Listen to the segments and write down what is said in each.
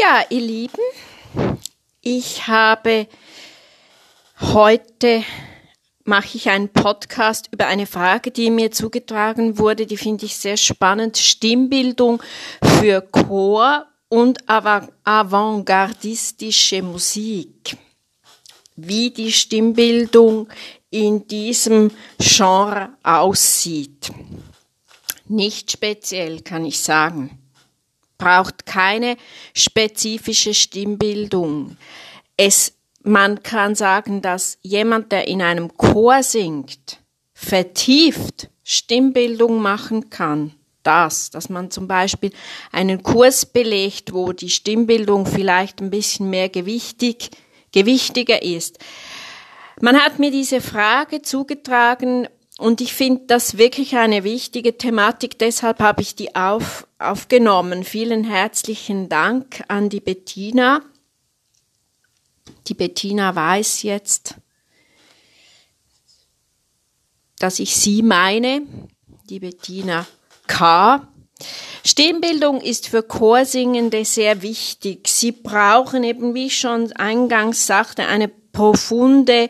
Ja, ihr Lieben, ich habe heute mache ich einen Podcast über eine Frage, die mir zugetragen wurde, die finde ich sehr spannend. Stimmbildung für Chor und avantgardistische Musik. Wie die Stimmbildung in diesem Genre aussieht. Nicht speziell, kann ich sagen. Braucht keine spezifische Stimmbildung. Es, man kann sagen, dass jemand, der in einem Chor singt, vertieft Stimmbildung machen kann. Das, dass man zum Beispiel einen Kurs belegt, wo die Stimmbildung vielleicht ein bisschen mehr gewichtig, gewichtiger ist. Man hat mir diese Frage zugetragen, und ich finde das wirklich eine wichtige Thematik, deshalb habe ich die auf, aufgenommen. Vielen herzlichen Dank an die Bettina. Die Bettina weiß jetzt, dass ich sie meine, die Bettina K. Stimmbildung ist für Chorsingende sehr wichtig. Sie brauchen eben, wie ich schon eingangs sagte, eine profunde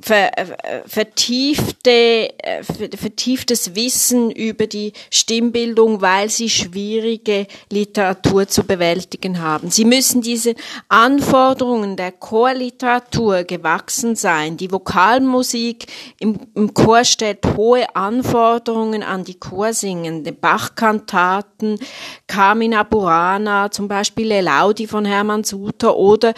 ver, äh, vertiefte, äh, vertieftes Wissen über die Stimmbildung, weil sie schwierige Literatur zu bewältigen haben. Sie müssen diese Anforderungen der Chorliteratur gewachsen sein. Die Vokalmusik im, im Chor stellt hohe Anforderungen an die Chorsingende. Bachkantaten, Carmina Burana, zum Beispiel Elaudi von Hermann Suter oder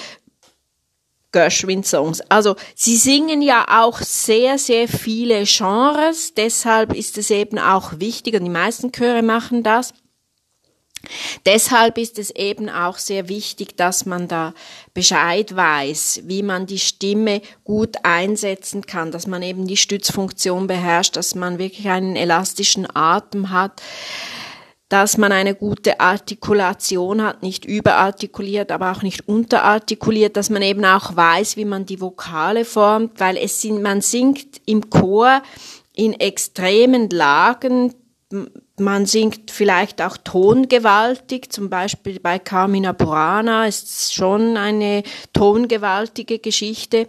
Gershwin-Songs. Also sie singen ja auch sehr, sehr viele Genres, deshalb ist es eben auch wichtig, und die meisten Chöre machen das, Deshalb ist es eben auch sehr wichtig, dass man da Bescheid weiß, wie man die Stimme gut einsetzen kann, dass man eben die Stützfunktion beherrscht, dass man wirklich einen elastischen Atem hat, dass man eine gute Artikulation hat, nicht überartikuliert, aber auch nicht unterartikuliert, dass man eben auch weiß, wie man die Vokale formt, weil es sind, man singt im Chor in extremen Lagen, man singt vielleicht auch tongewaltig, zum Beispiel bei Carmina Burana ist es schon eine tongewaltige Geschichte.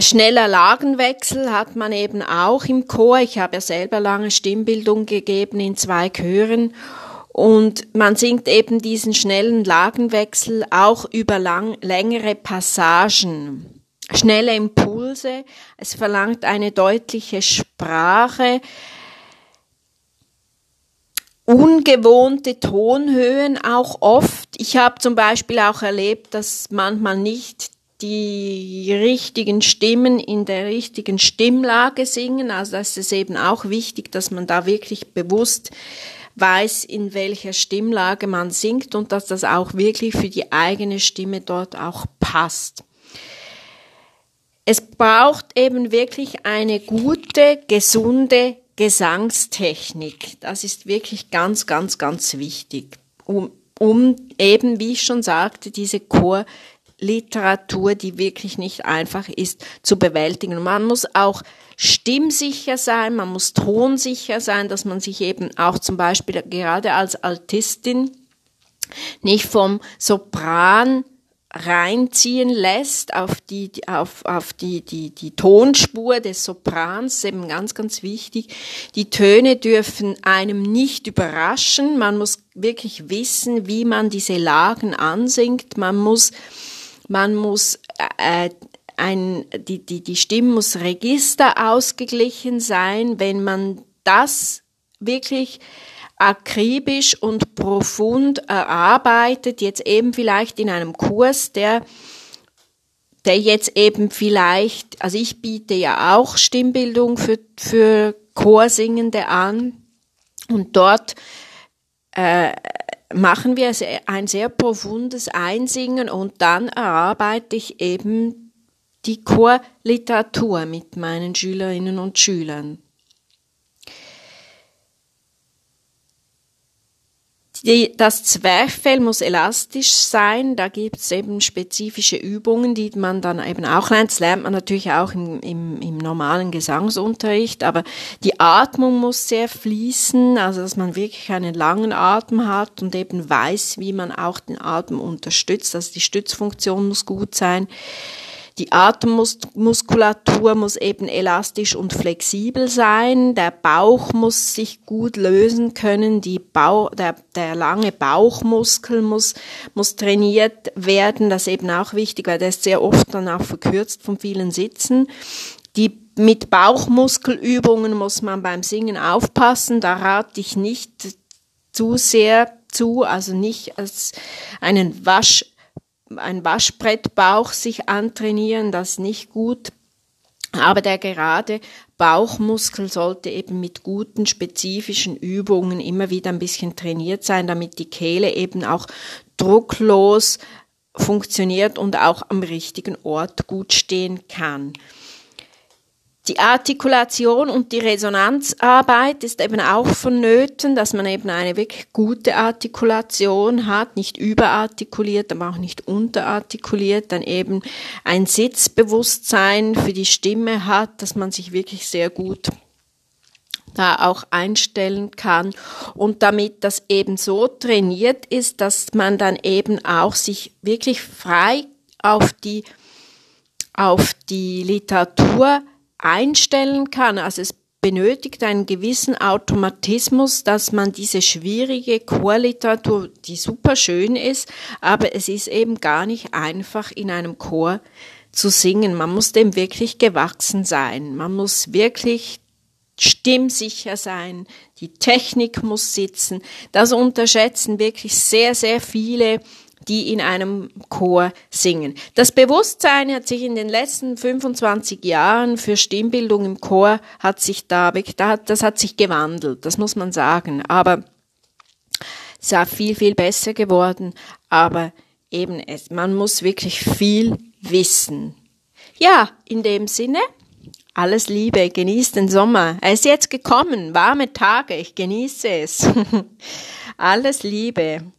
Schneller Lagenwechsel hat man eben auch im Chor. Ich habe ja selber lange Stimmbildung gegeben in zwei Chören. Und man singt eben diesen schnellen Lagenwechsel auch über lang, längere Passagen. Schnelle Impulse. Es verlangt eine deutliche Sprache. Ungewohnte Tonhöhen auch oft. Ich habe zum Beispiel auch erlebt, dass manchmal nicht die richtigen Stimmen in der richtigen Stimmlage singen. Also das ist eben auch wichtig, dass man da wirklich bewusst weiß, in welcher Stimmlage man singt und dass das auch wirklich für die eigene Stimme dort auch passt. Es braucht eben wirklich eine gute, gesunde Gesangstechnik. Das ist wirklich ganz, ganz, ganz wichtig, um, um eben, wie ich schon sagte, diese Chor Literatur, die wirklich nicht einfach ist zu bewältigen. Und man muss auch stimmsicher sein, man muss tonsicher sein, dass man sich eben auch zum Beispiel gerade als Altistin nicht vom Sopran reinziehen lässt auf die, auf, auf die, die, die Tonspur des Soprans, eben ganz, ganz wichtig. Die Töne dürfen einem nicht überraschen. Man muss wirklich wissen, wie man diese Lagen ansingt. Man muss man muss äh, ein, die, die, die Stimme muss Register ausgeglichen sein. Wenn man das wirklich akribisch und profund erarbeitet, jetzt eben vielleicht in einem Kurs, der der jetzt eben vielleicht, also ich biete ja auch Stimmbildung für, für Chorsingende an und dort äh, machen wir ein sehr profundes Einsingen und dann erarbeite ich eben die Chorliteratur mit meinen Schülerinnen und Schülern. Die, das Zwerchfell muss elastisch sein. Da gibt es eben spezifische Übungen, die man dann eben auch lernt. Das lernt man natürlich auch im, im, im normalen Gesangsunterricht. Aber die Atmung muss sehr fließen, also dass man wirklich einen langen Atem hat und eben weiß, wie man auch den Atem unterstützt. Also die Stützfunktion muss gut sein. Die Atemmuskulatur muss eben elastisch und flexibel sein. Der Bauch muss sich gut lösen können. Die Bauch, der, der lange Bauchmuskel muss, muss trainiert werden. Das ist eben auch wichtig, weil der ist sehr oft dann auch verkürzt von vielen Sitzen. Die mit Bauchmuskelübungen muss man beim Singen aufpassen. Da rate ich nicht zu sehr zu, also nicht als einen Wasch ein Waschbrettbauch sich antrainieren, das nicht gut. Aber der gerade Bauchmuskel sollte eben mit guten spezifischen Übungen immer wieder ein bisschen trainiert sein, damit die Kehle eben auch drucklos funktioniert und auch am richtigen Ort gut stehen kann. Die Artikulation und die Resonanzarbeit ist eben auch vonnöten, dass man eben eine wirklich gute Artikulation hat, nicht überartikuliert, aber auch nicht unterartikuliert, dann eben ein Sitzbewusstsein für die Stimme hat, dass man sich wirklich sehr gut da auch einstellen kann. Und damit das eben so trainiert ist, dass man dann eben auch sich wirklich frei auf die auf die Literatur einstellen kann. Also es benötigt einen gewissen Automatismus, dass man diese schwierige Chorliteratur, die super schön ist, aber es ist eben gar nicht einfach in einem Chor zu singen. Man muss dem wirklich gewachsen sein. Man muss wirklich stimmsicher sein. Die Technik muss sitzen. Das unterschätzen wirklich sehr, sehr viele die in einem Chor singen. Das Bewusstsein hat sich in den letzten 25 Jahren für Stimmbildung im Chor hat sich da, das hat sich gewandelt, das muss man sagen. Aber es ist viel, viel besser geworden. Aber eben, es, man muss wirklich viel wissen. Ja, in dem Sinne, alles Liebe, genießt den Sommer. Er ist jetzt gekommen, warme Tage, ich genieße es. alles Liebe.